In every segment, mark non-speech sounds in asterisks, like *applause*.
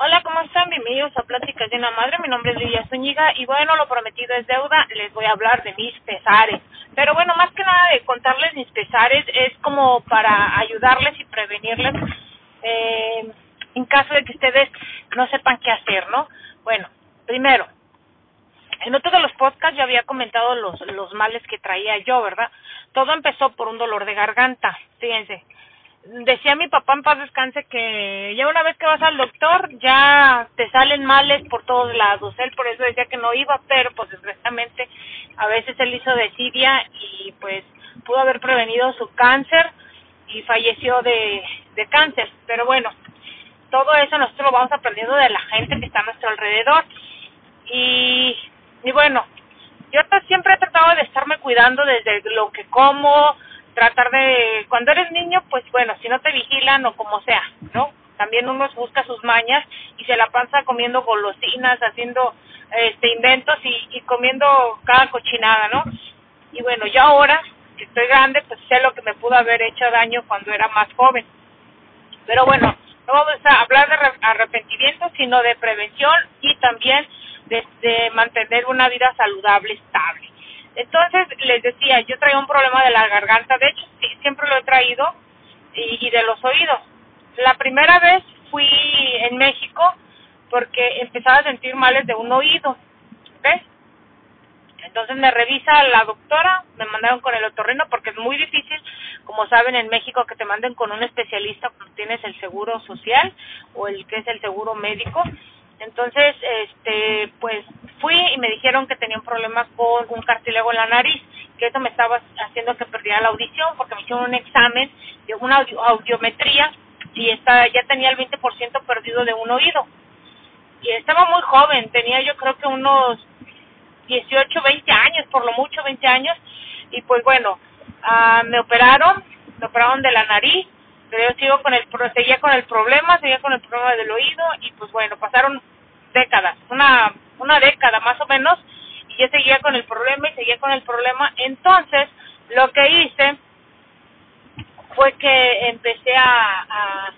Hola, ¿cómo están? Bienvenidos a Pláticas de una Madre. Mi nombre es Lidia Zúñiga y bueno, lo prometido es deuda. Les voy a hablar de mis pesares. Pero bueno, más que nada de contarles mis pesares es como para ayudarles y prevenirles eh, en caso de que ustedes no sepan qué hacer, ¿no? Bueno, primero, en otro de los podcasts yo había comentado los, los males que traía yo, ¿verdad? Todo empezó por un dolor de garganta, fíjense decía mi papá en paz descanse que ya una vez que vas al doctor ya te salen males por todos lados. Él por eso decía que no iba, pero pues desgraciadamente a veces él hizo desidia y pues pudo haber prevenido su cáncer y falleció de, de cáncer. Pero bueno, todo eso nosotros lo vamos aprendiendo de la gente que está a nuestro alrededor. Y, y bueno, yo siempre he tratado de estarme cuidando desde lo que como, tratar de, cuando eres niño, pues bueno, si no te vigilan o como sea, ¿no? También uno busca sus mañas y se la pasa comiendo golosinas, haciendo este inventos y, y comiendo cada cochinada, ¿no? Y bueno, yo ahora que estoy grande, pues sé lo que me pudo haber hecho daño cuando era más joven. Pero bueno, no vamos a hablar de arrepentimiento, sino de prevención y también de, de mantener una vida saludable, estable. Entonces, les decía, yo traía un problema de la garganta, de hecho, siempre lo he traído, y, de los oídos. La primera vez fui en México porque empezaba a sentir males de un oído, ¿ves? Entonces me revisa la doctora, me mandaron con el otorrino porque es muy difícil, como saben en México, que te manden con un especialista cuando tienes el seguro social o el que es el seguro médico. Entonces, este, pues fui y me dijeron que tenía un problema con un cartílago en la nariz, que eso me estaba haciendo que perdiera la audición porque me hicieron un examen de una audiometría y está, ya tenía el 20% perdido de un oído. Y estaba muy joven, tenía yo creo que unos 18, 20 años, por lo mucho 20 años, y pues bueno, uh, me operaron, me operaron de la nariz, pero yo sigo con el, seguía con el problema, seguía con el problema del oído, y pues bueno, pasaron décadas, una una década más o menos, y yo seguía con el problema y seguía con el problema. Entonces, lo que hice fue que empecé a, a,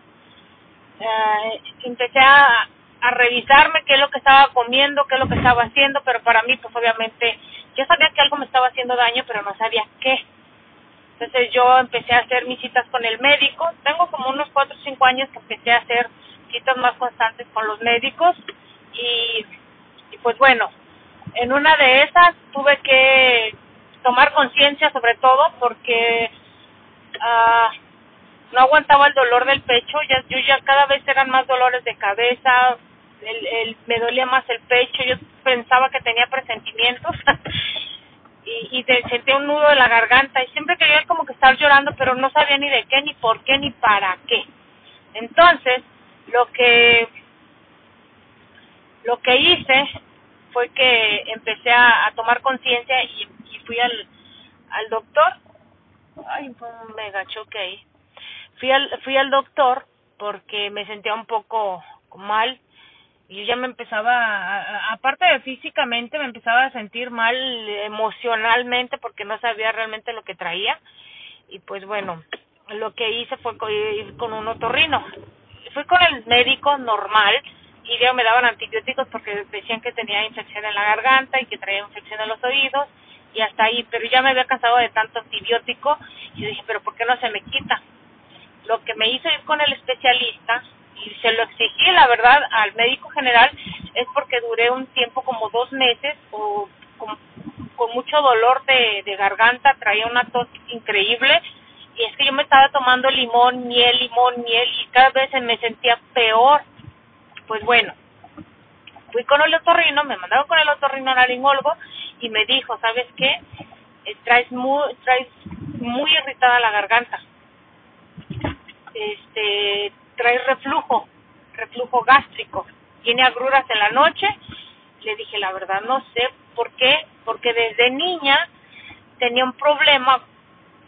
empecé a, a revisarme qué es lo que estaba comiendo, qué es lo que estaba haciendo, pero para mí, pues obviamente, yo sabía que algo me estaba haciendo daño, pero no sabía qué. Entonces yo empecé a hacer mis citas con el médico. Tengo como unos cuatro o cinco años que empecé a hacer citas más constantes con los médicos. Y y pues bueno, en una de esas tuve que tomar conciencia sobre todo porque uh, no aguantaba el dolor del pecho, ya, yo ya cada vez eran más dolores de cabeza, el, me dolía más el pecho, yo pensaba que tenía presentimientos *laughs* y, y de, sentía un nudo de la garganta y siempre quería como que estar llorando, pero no sabía ni de qué, ni por qué, ni para qué. Entonces, lo que lo que hice fue que empecé a, tomar conciencia y, y, fui al, al doctor. Ay, fue un mega choque ahí. Fui al, fui al doctor porque me sentía un poco mal yo ya me empezaba, aparte de físicamente, me empezaba a sentir mal emocionalmente porque no sabía realmente lo que traía. Y pues bueno, lo que hice fue ir con un otorrino. Fui con el médico normal, y me daban antibióticos porque decían que tenía infección en la garganta y que traía infección en los oídos y hasta ahí, pero ya me había cansado de tanto antibiótico y dije, pero ¿por qué no se me quita? Lo que me hizo ir con el especialista y se lo exigí, la verdad, al médico general es porque duré un tiempo como dos meses o con, mucho dolor de, de garganta, traía una tos increíble y es que yo me estaba tomando limón, miel, limón, miel y cada vez me sentía peor pues bueno, fui con el otorrino, me mandaron con el otorrino laringólogo y me dijo, ¿sabes qué? Eh, traes muy, traes muy irritada la garganta. Este, traes reflujo, reflujo gástrico. Tiene agruras en la noche. Le dije, la verdad no sé por qué, porque desde niña tenía un problema.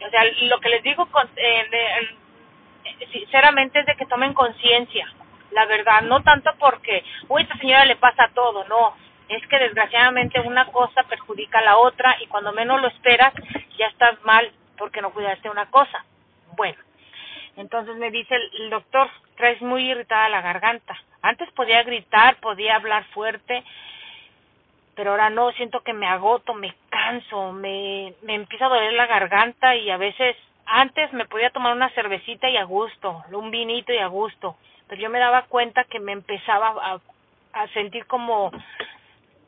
O sea, lo que les digo con, eh, eh, sinceramente es de que tomen conciencia la verdad, no tanto porque, uy, esta señora le pasa todo, no, es que desgraciadamente una cosa perjudica a la otra y cuando menos lo esperas ya estás mal porque no cuidaste una cosa. Bueno, entonces me dice el, doctor, traes muy irritada la garganta. Antes podía gritar, podía hablar fuerte, pero ahora no, siento que me agoto, me canso, me, me empieza a doler la garganta y a veces antes me podía tomar una cervecita y a gusto, un vinito y a gusto, pero yo me daba cuenta que me empezaba a, a sentir como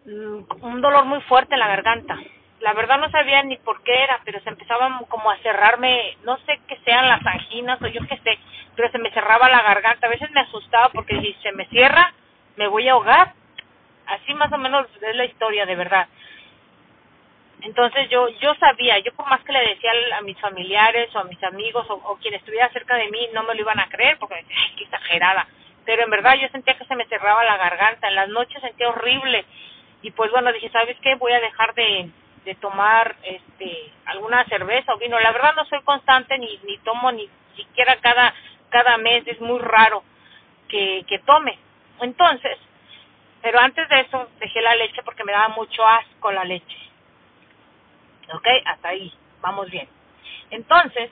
mm, un dolor muy fuerte en la garganta. La verdad no sabía ni por qué era, pero se empezaba como a cerrarme, no sé qué sean las anginas o yo qué sé, pero se me cerraba la garganta. A veces me asustaba porque si se me cierra, me voy a ahogar. Así más o menos es la historia, de verdad. Entonces yo yo sabía, yo por más que le decía a mis familiares o a mis amigos o, o quien estuviera cerca de mí, no me lo iban a creer porque decía, ay, qué exagerada. Pero en verdad yo sentía que se me cerraba la garganta, en las noches sentía horrible. Y pues bueno, dije, ¿sabes qué? Voy a dejar de, de tomar este alguna cerveza o vino. La verdad no soy constante ni ni tomo ni siquiera cada cada mes, es muy raro que que tome. Entonces, pero antes de eso dejé la leche porque me daba mucho asco la leche ¿ok? Hasta ahí, vamos bien. Entonces,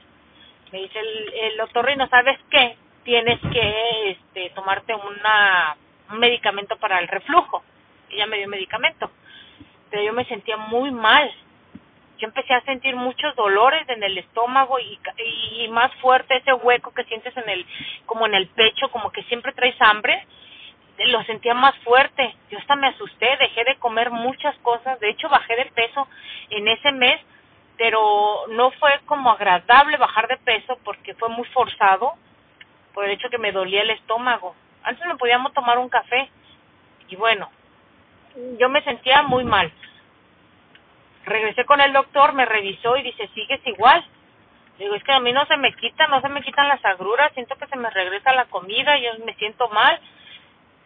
me dice el, el otorrino, ¿sabes qué? Tienes que este, tomarte una, un medicamento para el reflujo. Ella me dio medicamento, pero yo me sentía muy mal. Yo empecé a sentir muchos dolores en el estómago y, y más fuerte ese hueco que sientes en el, como en el pecho, como que siempre traes hambre lo sentía más fuerte. Yo hasta me asusté, dejé de comer muchas cosas. De hecho, bajé de peso en ese mes, pero no fue como agradable bajar de peso porque fue muy forzado por el hecho que me dolía el estómago. Antes me podíamos tomar un café y bueno, yo me sentía muy mal. Regresé con el doctor, me revisó y dice, sigues igual. Digo, es que a mí no se me quita, no se me quitan las agruras, siento que se me regresa la comida, yo me siento mal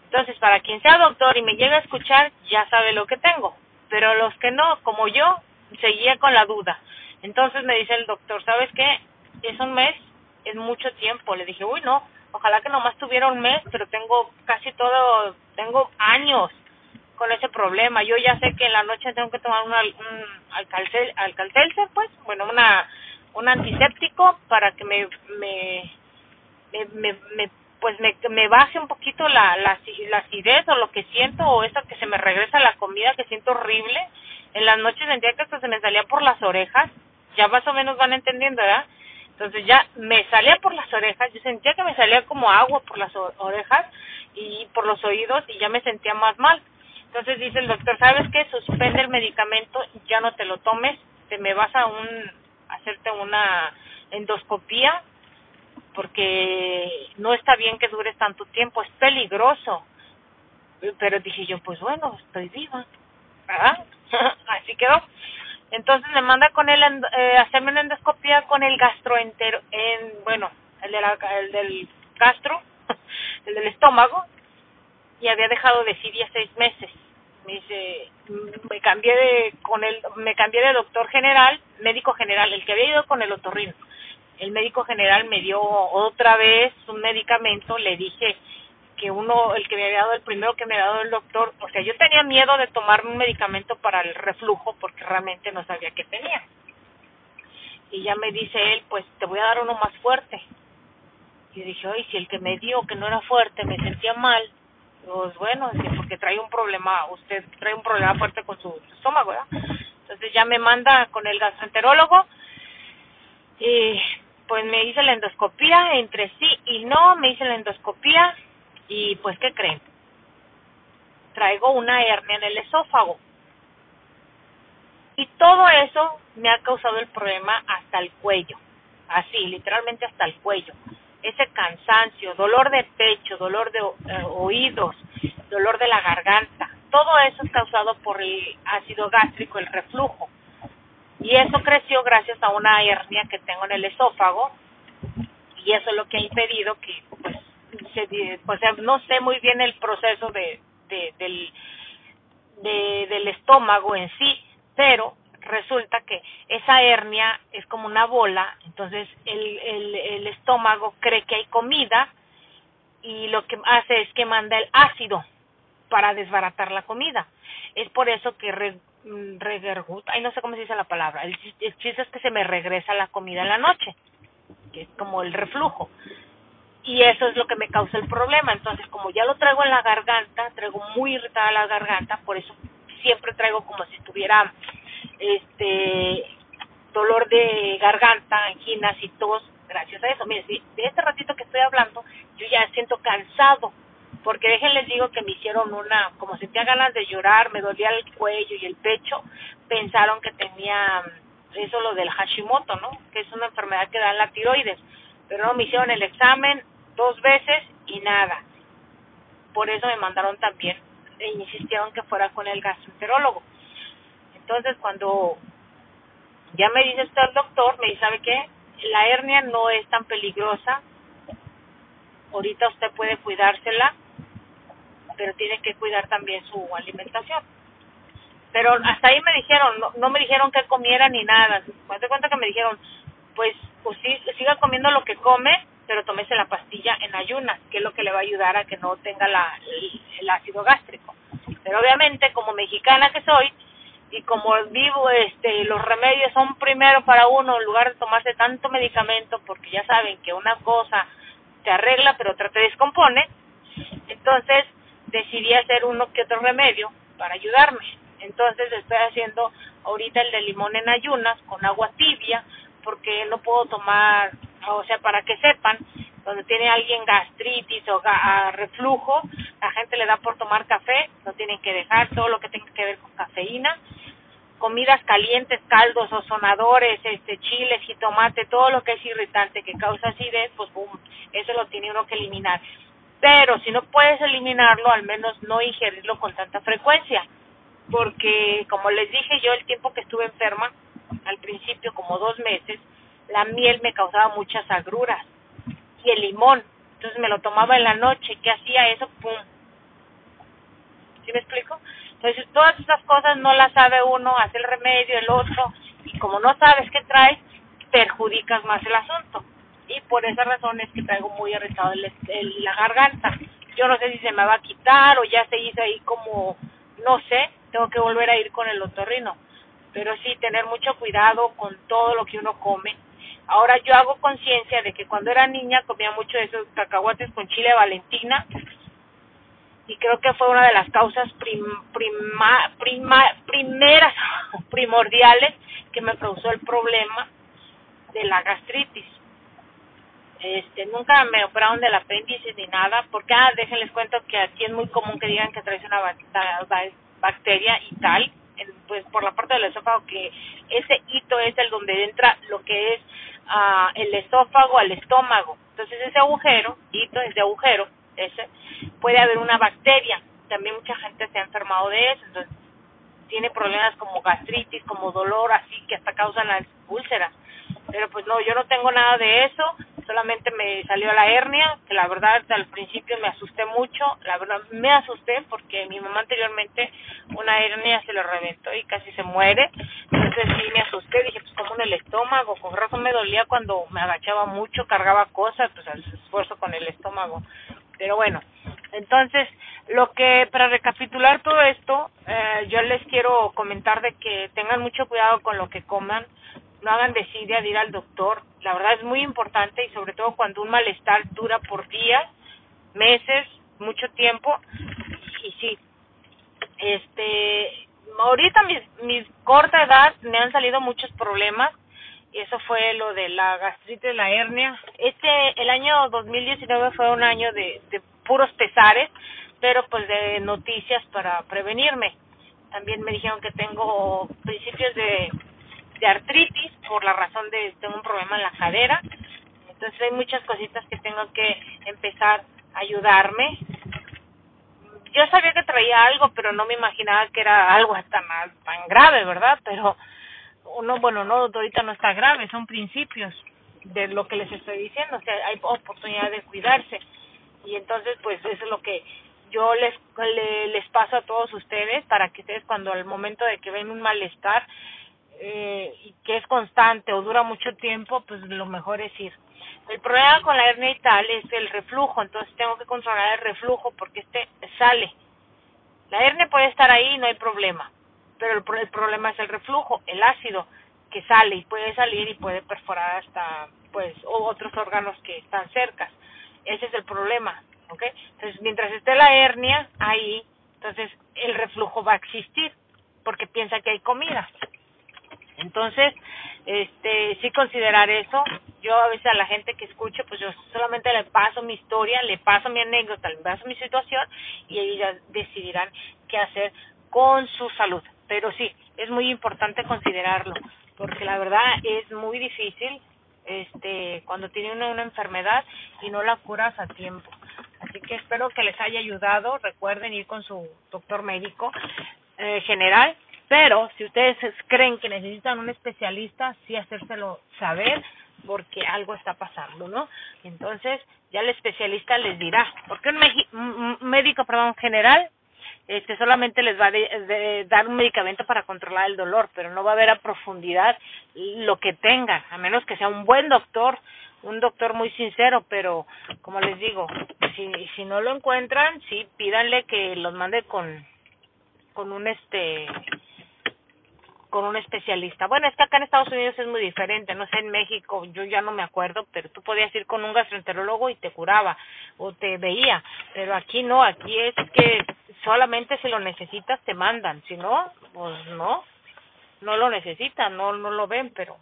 entonces, para quien sea doctor y me llega a escuchar, ya sabe lo que tengo. Pero los que no, como yo, seguía con la duda. Entonces me dice el doctor, ¿sabes qué? Es un mes, es mucho tiempo. Le dije, uy, no, ojalá que nomás tuviera un mes, pero tengo casi todo, tengo años con ese problema. Yo ya sé que en la noche tengo que tomar una, un alcalcel, alcalcelce, pues, bueno, una un antiséptico para que me me me, me, me pues me, me baje un poquito la, la, la acidez o lo que siento o eso que se me regresa la comida que siento horrible. En las noches sentía que hasta se me salía por las orejas, ya más o menos van entendiendo, ¿verdad? Entonces ya me salía por las orejas, yo sentía que me salía como agua por las orejas y por los oídos y ya me sentía más mal. Entonces dice el doctor, ¿sabes qué? Suspende el medicamento, ya no te lo tomes, te me vas a un hacerte una endoscopía porque no está bien que dures tanto tiempo, es peligroso. Pero dije yo, pues bueno, estoy viva, ¿verdad? *laughs* Así quedó. Entonces me manda con él eh, hacerme una endoscopia con el gastroentero, en, bueno, el, de la, el del gastro, *laughs* el del estómago, y había dejado de ya seis meses. Me dice, me cambié de, con el, me cambié de doctor general, médico general, el que había ido con el otorrino el médico general me dio otra vez un medicamento, le dije que uno, el que me había dado, el primero que me había dado el doctor, o sea, yo tenía miedo de tomarme un medicamento para el reflujo porque realmente no sabía qué tenía. Y ya me dice él, pues te voy a dar uno más fuerte. Y dije, oye, si el que me dio, que no era fuerte, me sentía mal, pues bueno, porque trae un problema, usted trae un problema fuerte con su estómago, ¿verdad? Entonces ya me manda con el gastroenterólogo y pues me hice la endoscopía, entre sí y no, me hice la endoscopía y pues ¿qué creen? Traigo una hernia en el esófago. Y todo eso me ha causado el problema hasta el cuello, así, literalmente hasta el cuello. Ese cansancio, dolor de pecho, dolor de eh, oídos, dolor de la garganta, todo eso es causado por el ácido gástrico, el reflujo. Y eso creció gracias a una hernia que tengo en el esófago y eso es lo que ha impedido que pues se, o sea, no sé muy bien el proceso de, de del de, del estómago en sí, pero resulta que esa hernia es como una bola, entonces el, el, el estómago cree que hay comida y lo que hace es que manda el ácido para desbaratar la comida. Es por eso que re, mm, ay no sé cómo se dice la palabra, el, el chiste es que se me regresa la comida en la noche que es como el reflujo. y eso es lo que me causa el problema. Entonces, como ya lo traigo en la garganta, traigo muy irritada la garganta, por eso siempre traigo como si estuviera este dolor de garganta, anginas y tos, gracias a eso. Mire, de este ratito que estoy hablando, yo ya siento cansado, porque déjenles digo que me hicieron una, como sentía ganas de llorar, me dolía el cuello y el pecho, pensaron que tenía eso lo del Hashimoto, ¿no? Que es una enfermedad que da en la tiroides, pero no me hicieron el examen dos veces y nada. Por eso me mandaron también e insistieron que fuera con el gastroenterólogo. Entonces, cuando ya me dice esto el doctor, me dice, ¿sabe qué? La hernia no es tan peligrosa. Ahorita usted puede cuidársela, pero tiene que cuidar también su alimentación. Pero hasta ahí me dijeron, no, no me dijeron que comiera ni nada. Me doy cuenta que me dijeron, pues, pues sí, siga comiendo lo que come, pero tómese la pastilla en ayunas, que es lo que le va a ayudar a que no tenga la, el, ácido gástrico. Pero obviamente, como mexicana que soy, y como vivo, este, los remedios son primero para uno en lugar de tomarse tanto medicamento, porque ya saben que una cosa te arregla, pero otra te descompone. Entonces decidí hacer uno que otro remedio para ayudarme. Entonces estoy haciendo ahorita el de limón en ayunas con agua tibia, porque no puedo tomar o sea, para que sepan, donde tiene alguien gastritis o reflujo, la gente le da por tomar café, no tienen que dejar todo lo que tenga que ver con cafeína, comidas calientes, caldos, o sonadores, este, chiles, jitomate, todo lo que es irritante que causa acidez, pues boom, eso lo tiene uno que eliminar. Pero si no puedes eliminarlo, al menos no ingerirlo con tanta frecuencia, porque como les dije yo, el tiempo que estuve enferma, al principio como dos meses, la miel me causaba muchas agruras y el limón. Entonces me lo tomaba en la noche. ¿Qué hacía eso? ¡Pum! ¿Sí me explico? Entonces todas esas cosas no las sabe uno, hace el remedio, el otro, y como no sabes qué traes, perjudicas más el asunto. Y por esa razón es que traigo muy irritado el, la garganta. Yo no sé si se me va a quitar o ya se hizo ahí como, no sé, tengo que volver a ir con el otorrino. Pero sí, tener mucho cuidado con todo lo que uno come Ahora yo hago conciencia de que cuando era niña comía mucho de esos cacahuates con chile valentina y creo que fue una de las causas prima, prima, primeras, *laughs* primordiales que me causó el problema de la gastritis. Este, nunca me operaron del apéndice ni nada, porque ah, déjenles cuento que aquí es muy común que digan que traes una bacteria y tal, pues por la parte del esófago que ese hito es el donde entra lo que es el esófago al estómago. Entonces ese agujero, hito, ese agujero, ese, puede haber una bacteria. También mucha gente se ha enfermado de eso, entonces tiene problemas como gastritis, como dolor, así que hasta causan las úlceras. Pero pues no, yo no tengo nada de eso, solamente me salió la hernia, que la verdad al principio me asusté mucho, la verdad me asusté porque mi mamá anteriormente una hernia se le reventó y casi se muere, entonces sí me asusté, dije pues como en el estómago, con razón me dolía cuando me agachaba mucho, cargaba cosas, pues al esfuerzo con el estómago, pero bueno, entonces lo que para recapitular todo esto, eh, yo les quiero comentar de que tengan mucho cuidado con lo que coman, no hagan desidia de ir al doctor. La verdad es muy importante y sobre todo cuando un malestar dura por días, meses, mucho tiempo. Y sí, este, ahorita mis, mis corta edad me han salido muchos problemas eso fue lo de la gastritis, la hernia. Este, el año 2019 fue un año de, de puros pesares, pero pues de noticias para prevenirme. También me dijeron que tengo principios de artritis por la razón de tengo un problema en la cadera. Entonces hay muchas cositas que tengo que empezar a ayudarme. Yo sabía que traía algo, pero no me imaginaba que era algo tan, tan grave, ¿verdad? Pero uno, bueno, no, ahorita no está grave, son principios de lo que les estoy diciendo, o sea, hay oportunidad de cuidarse. Y entonces, pues eso es lo que yo les, les paso a todos ustedes para que ustedes cuando al momento de que ven un malestar, eh, que es constante o dura mucho tiempo, pues lo mejor es ir. El problema con la hernia y tal es el reflujo, entonces tengo que controlar el reflujo porque este sale. La hernia puede estar ahí, no hay problema, pero el, el problema es el reflujo, el ácido que sale y puede salir y puede perforar hasta pues otros órganos que están cerca. ese es el problema, ¿ok? Entonces, mientras esté la hernia ahí, entonces el reflujo va a existir porque piensa que hay comida. Entonces, este, sí considerar eso. Yo a veces a la gente que escuche, pues yo solamente le paso mi historia, le paso mi anécdota, le paso mi situación y ellos decidirán qué hacer con su salud. Pero sí, es muy importante considerarlo, porque la verdad es muy difícil este cuando tiene uno una enfermedad y no la curas a tiempo. Así que espero que les haya ayudado. Recuerden ir con su doctor médico eh, general. Pero si ustedes creen que necesitan un especialista, sí hacérselo saber porque algo está pasando, ¿no? Entonces ya el especialista les dirá, porque un, médico, perdón, general este solamente les va a dar un medicamento para controlar el dolor, pero no va a ver a profundidad lo que tenga, a menos que sea un buen doctor, un doctor muy sincero, pero como les digo, si si no lo encuentran, sí pídanle que los mande con con un este con un especialista. Bueno, es que acá en Estados Unidos es muy diferente, no sé, en México yo ya no me acuerdo, pero tú podías ir con un gastroenterólogo y te curaba o te veía, pero aquí no, aquí es que solamente si lo necesitas te mandan, si no, pues no, no lo necesitan, no, no lo ven, pero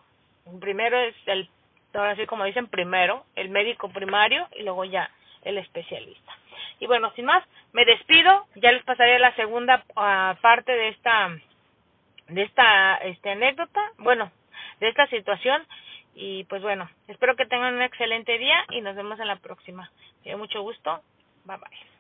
primero es el, ahora sí como dicen, primero el médico primario y luego ya el especialista. Y bueno, sin más, me despido, ya les pasaré la segunda uh, parte de esta de esta este, anécdota, bueno, de esta situación. Y pues bueno, espero que tengan un excelente día y nos vemos en la próxima. Me mucho gusto. Bye bye.